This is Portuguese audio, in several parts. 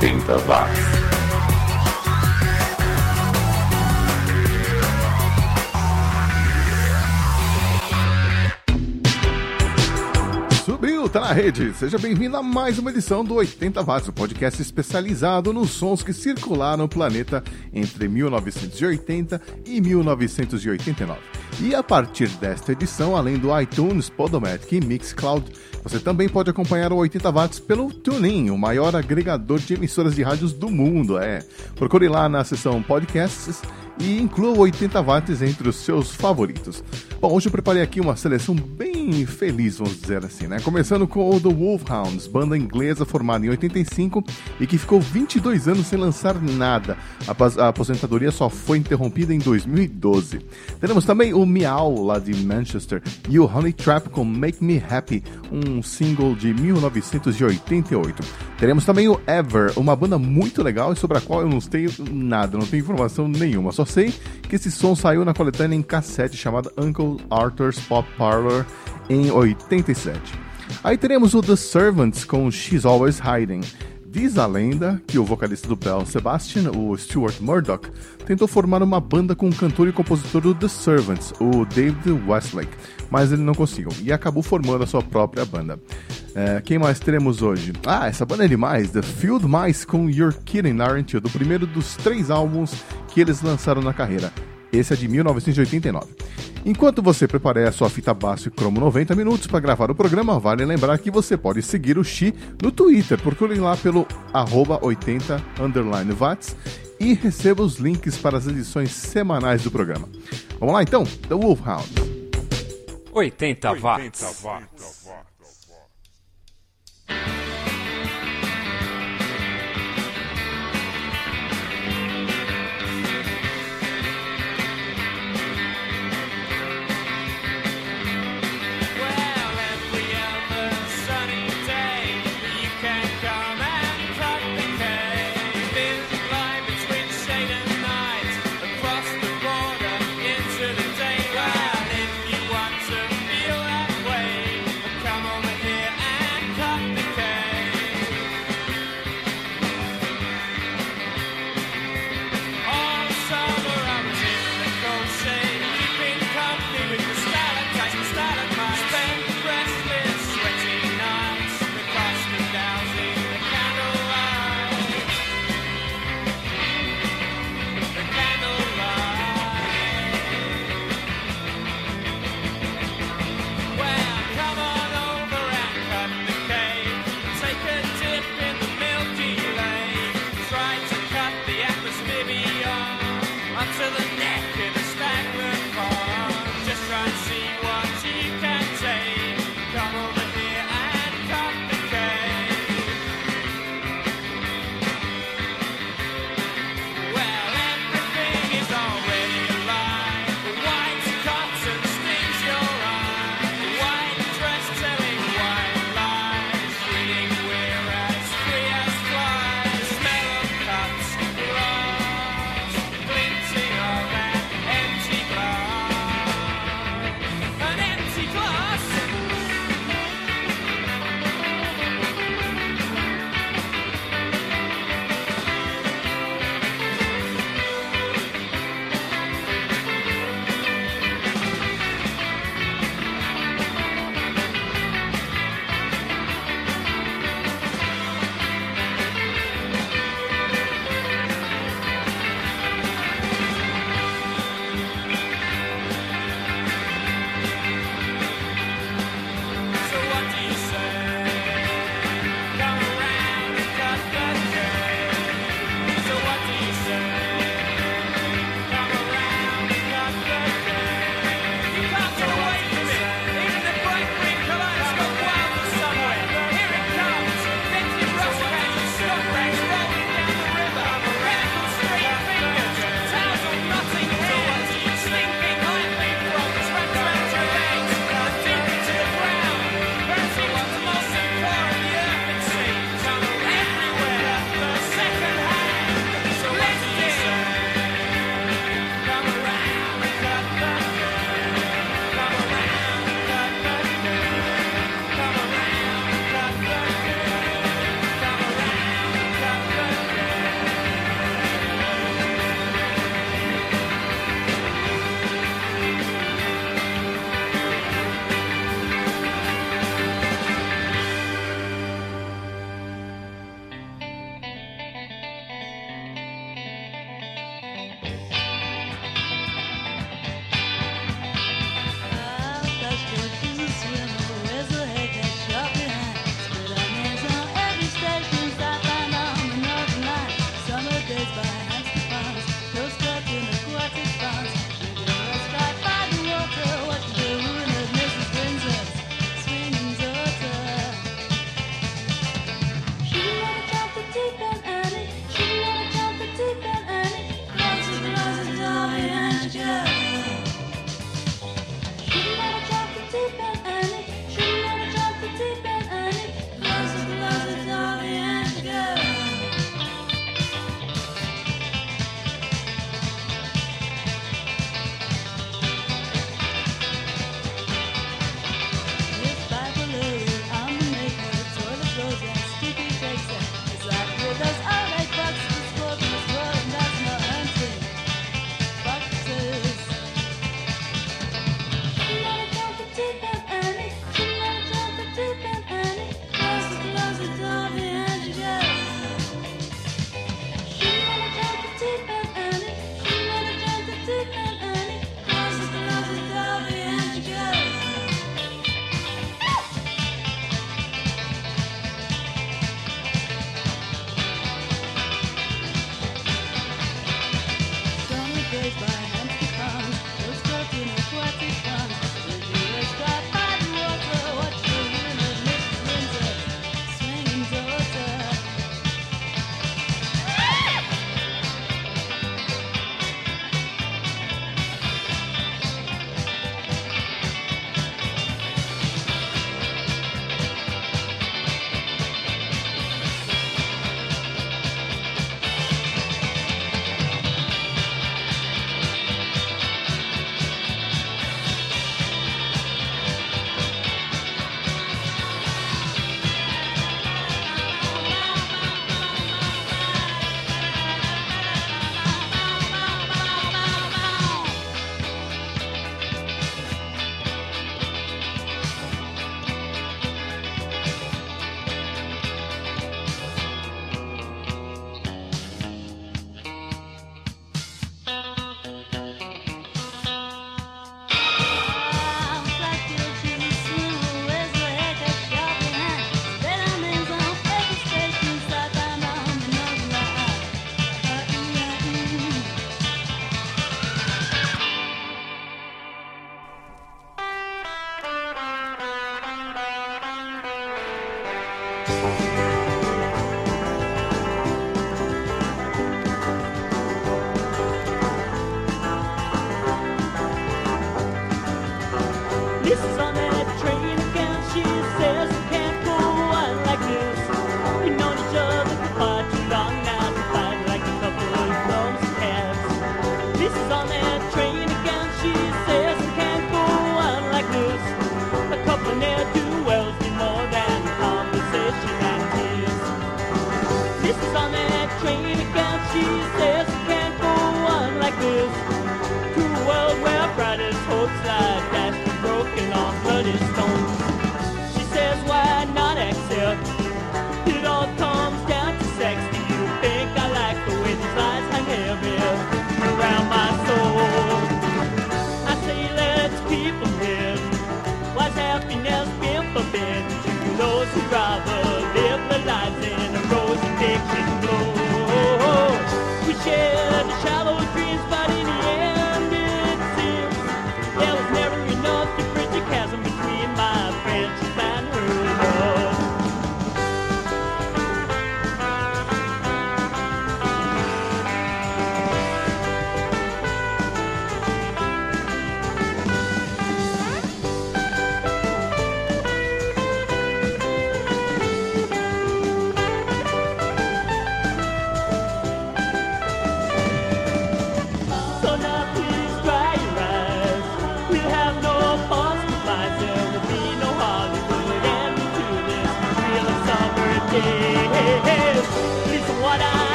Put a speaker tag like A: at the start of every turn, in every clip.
A: 80 watts.
B: Subiu, tá na rede. Seja bem-vindo a mais uma edição do 80 Watts, o podcast especializado nos sons que circularam o planeta entre 1980 e 1989. E a partir desta edição, além do iTunes, Podomatic e Mixcloud, você também pode acompanhar o 80 Watts pelo TuneIn, o maior agregador de emissoras de rádios do mundo. É, procure lá na seção podcasts e inclua 80 watts entre os seus favoritos. Bom, hoje eu preparei aqui uma seleção bem feliz, vamos dizer assim, né? Começando com o The Wolfhounds, banda inglesa formada em 85 e que ficou 22 anos sem lançar nada. A aposentadoria só foi interrompida em 2012. Teremos também o Meow, lá de Manchester, e o Honey Trap com Make Me Happy, um single de 1988. Teremos também o Ever, uma banda muito legal e sobre a qual eu não tenho nada, não tenho informação nenhuma, só sei que esse som saiu na coletânea em cassete chamada Uncle Arthur's Pop Parlor em 87. Aí teremos o The Servants com She's Always Hiding. Diz a lenda que o vocalista do Bell Sebastian, o Stuart Murdoch, tentou formar uma banda com o cantor e compositor do The Servants, o David Westlake, mas ele não conseguiu e acabou formando a sua própria banda. É, quem mais teremos hoje? Ah, essa banda é demais, The Field Mice com You're Kidding, Aren't You, do primeiro dos três álbuns que eles lançaram na carreira. Esse é de 1989. Enquanto você prepara a sua fita base Cromo 90 minutos para gravar o programa, vale lembrar que você pode seguir o Xi no Twitter, procure lá pelo 80 watts e receba os links para as edições semanais do programa. Vamos lá então, The Wolfhound.
C: 80 watts. 80 watts. Thank you.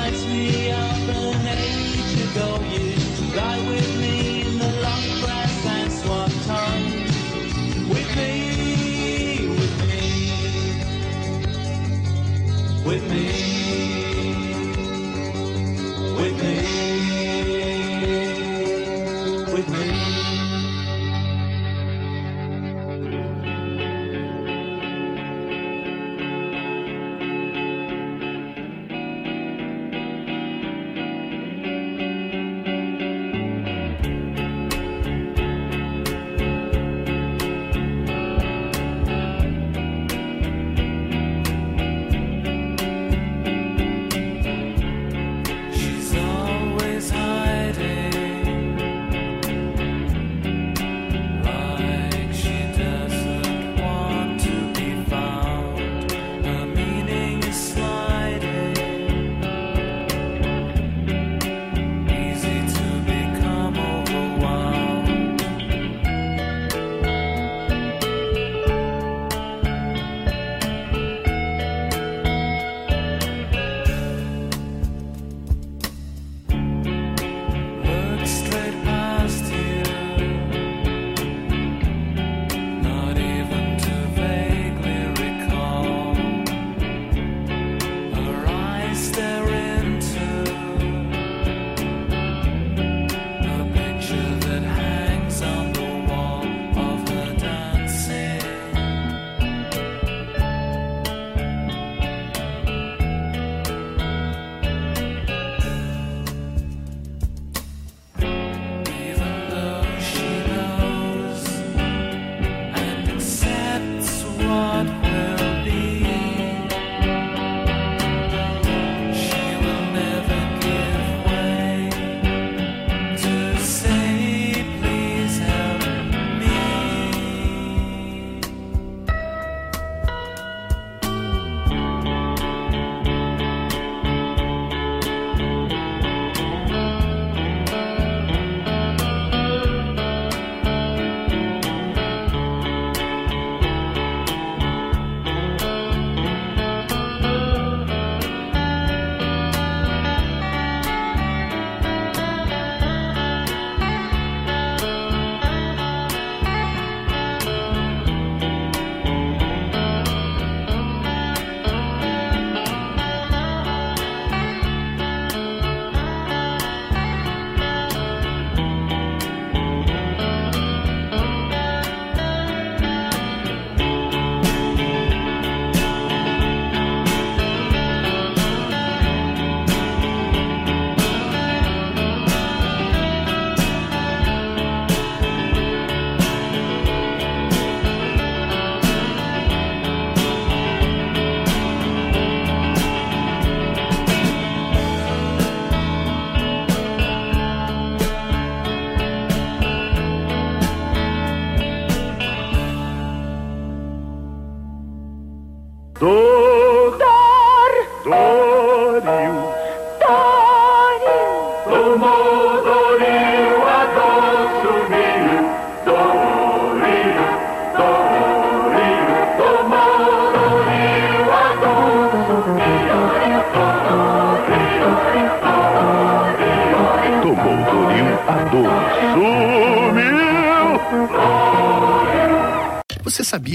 C: Reminds me of an age ago. You lie with me.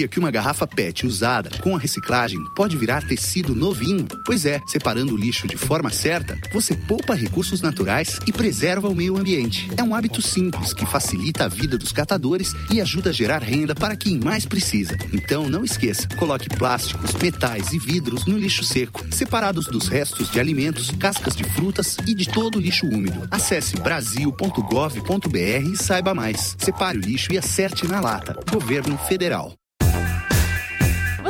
D: Sabia que uma garrafa PET usada com a reciclagem pode virar tecido novinho? Pois é, separando o lixo de forma certa, você poupa recursos naturais e preserva o meio ambiente. É um hábito simples que facilita a vida dos catadores e ajuda a gerar renda para quem mais precisa. Então não esqueça, coloque plásticos, metais e vidros no lixo seco, separados dos restos de alimentos, cascas de frutas e de todo o lixo úmido. Acesse brasil.gov.br e saiba mais. Separe o lixo e acerte na lata. Governo Federal.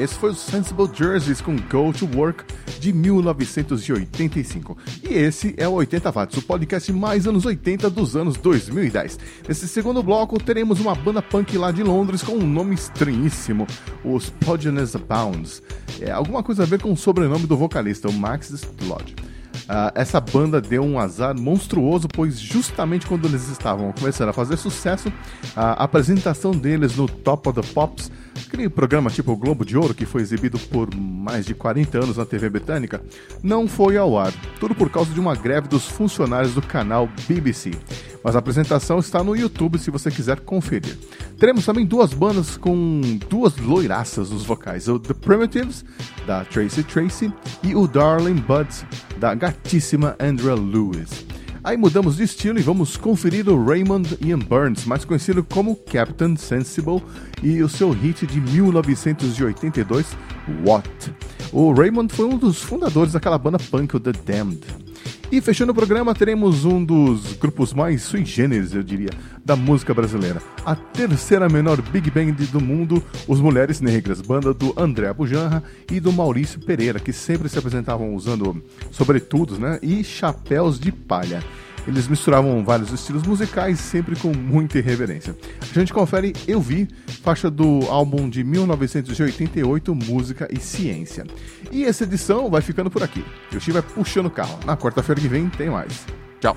B: Esse foi o Sensible Jerseys com Go to Work de 1985. E esse é o 80 Watts, o podcast mais anos 80 dos anos 2010. Nesse segundo bloco, teremos uma banda punk lá de Londres com um nome estranhíssimo, os Podgenes Abounds. É alguma coisa a ver com o sobrenome do vocalista, o Max Splod. Ah, essa banda deu um azar monstruoso, pois justamente quando eles estavam começando a fazer sucesso, a apresentação deles no Top of the Pops, aquele programa tipo o Globo de Ouro que foi exibido por mais de 40 anos na TV britânica, não foi ao ar. Tudo por causa de uma greve dos funcionários do canal BBC. Mas a apresentação está no YouTube se você quiser conferir. Teremos também duas bandas com duas loiraças nos vocais: o The Primitives, da Tracy Tracy, e o Darling Buds, da gatíssima Andrea Lewis. Aí mudamos de estilo e vamos conferir o Raymond Ian Burns, mais conhecido como Captain Sensible, e o seu hit de 1982, What? O Raymond foi um dos fundadores daquela banda punk, The Damned. E fechando o programa, teremos um dos grupos mais sui generis, eu diria, da música brasileira. A terceira menor big band do mundo, os Mulheres Negras, banda do André Bujanra e do Maurício Pereira, que sempre se apresentavam usando sobretudos né, e chapéus de palha. Eles misturavam vários estilos musicais, sempre com muita irreverência. A gente confere Eu Vi, faixa do álbum de 1988, Música e Ciência. E essa edição vai ficando por aqui. Eu estiver puxando o carro. Na quarta-feira que vem tem mais. Tchau.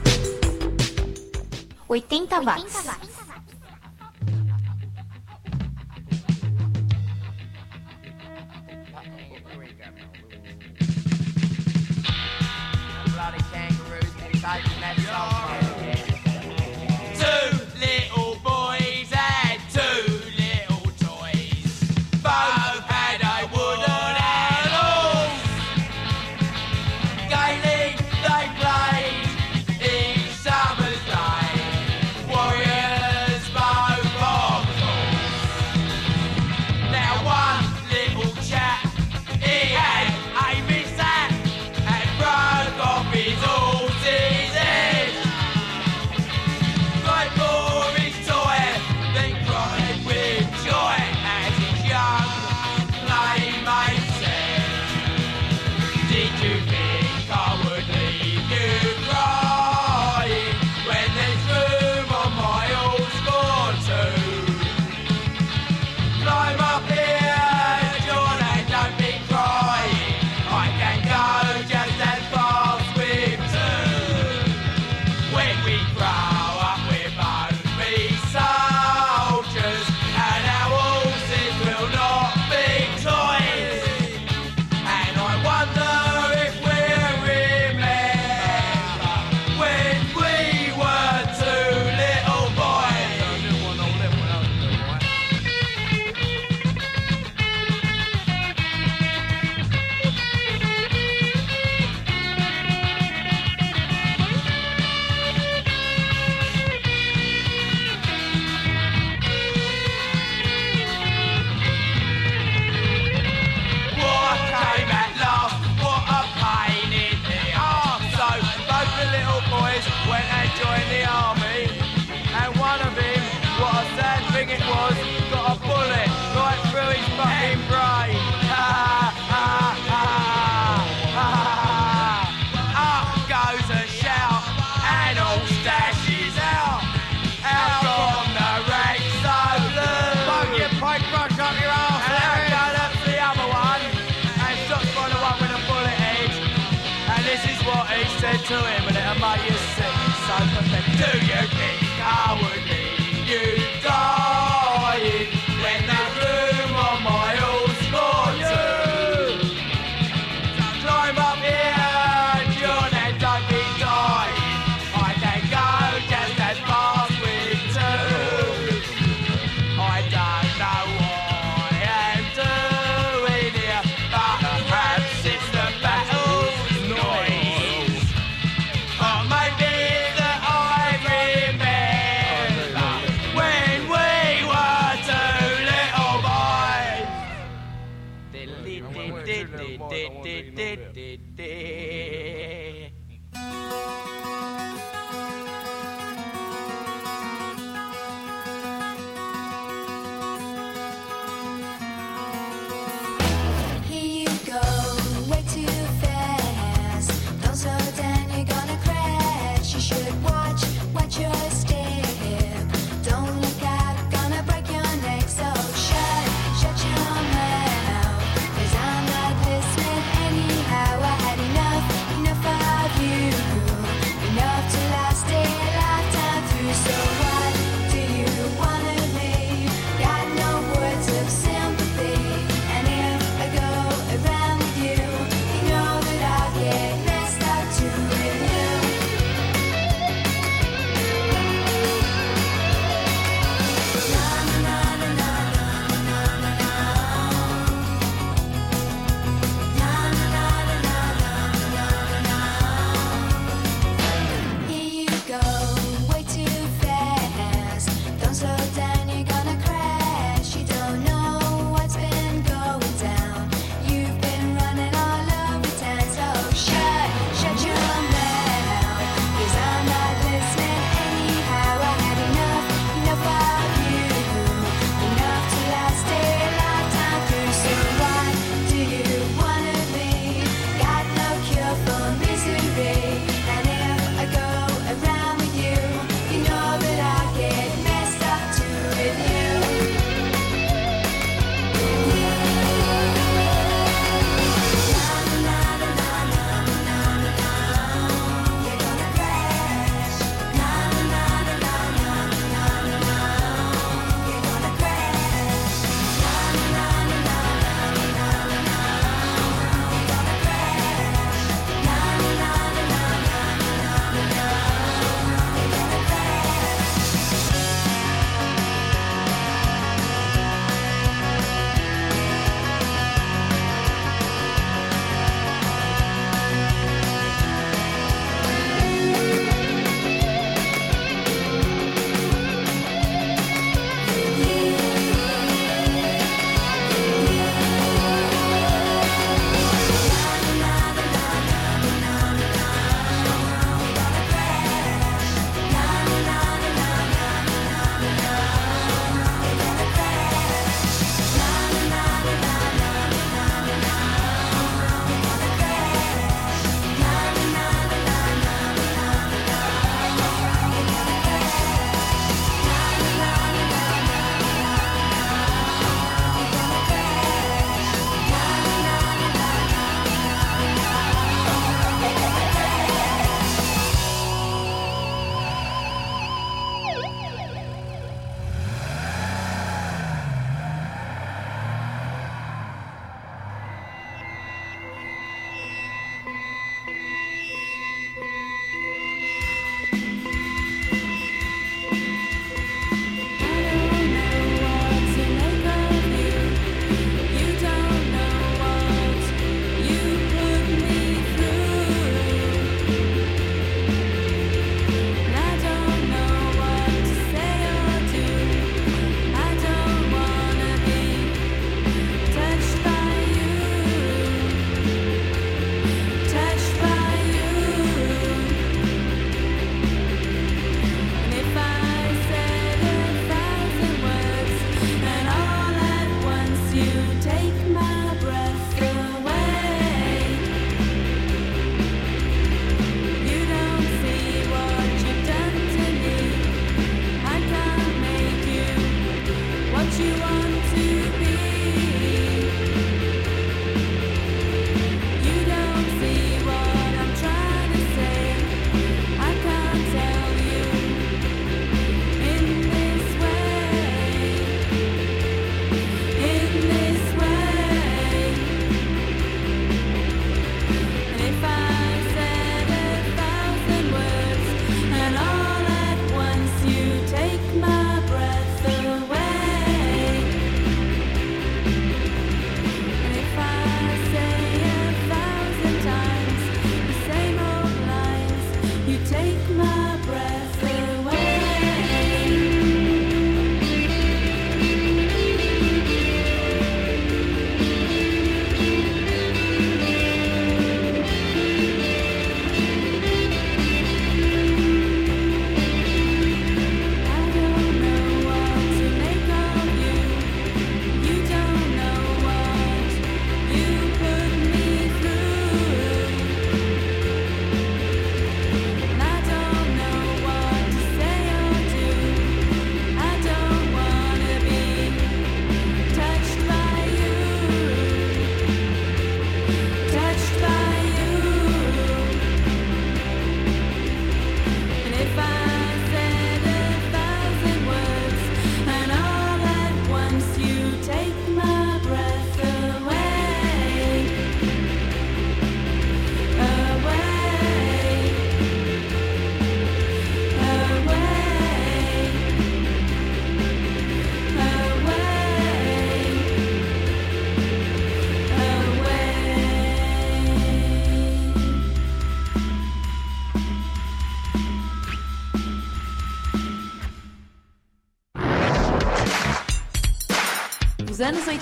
E: 80 watts.
F: bloody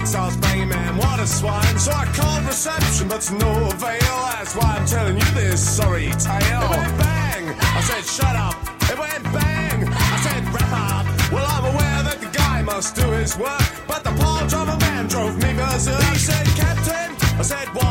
G: sex I was banging, man, what a swine. So I called reception, but to no avail. That's why I'm telling you this sorry tale. It went bang, I said shut up. It went bang, I said wrap up. Well, I'm aware that the guy must do his work, but the poor driver man drove me berserk. He said, Captain, I said, what?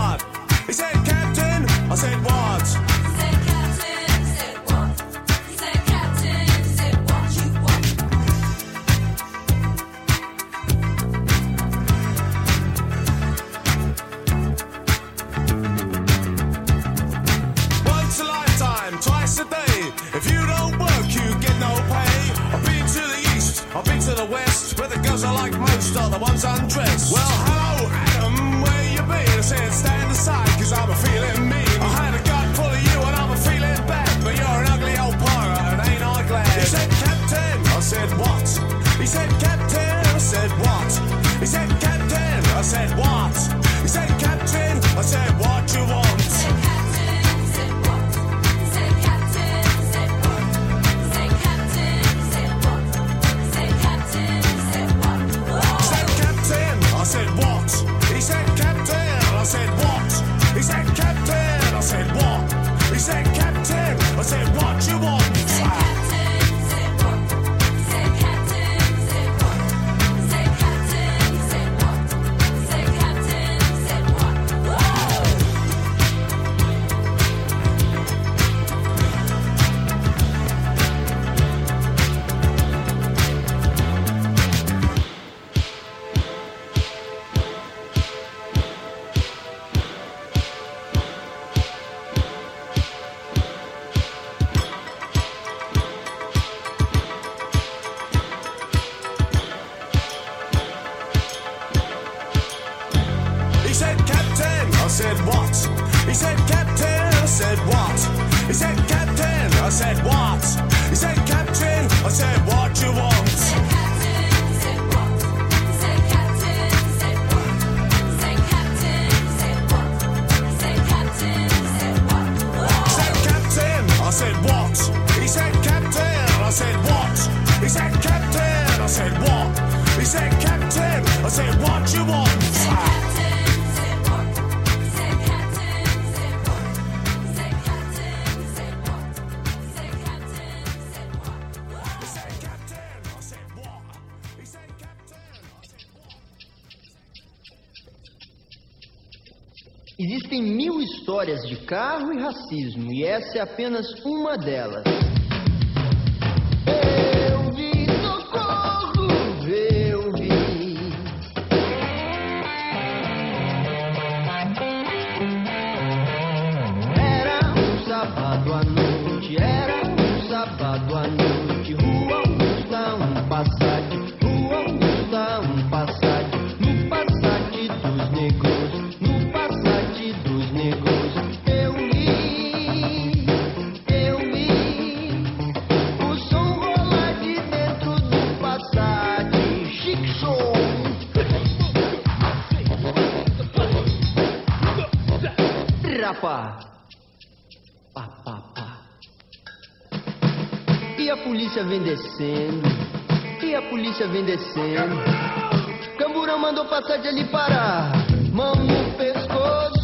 H: histórias de carro e racismo, e essa é apenas uma delas. acontecendo. Camburão mandou passar de ali parar, mão no pescoço.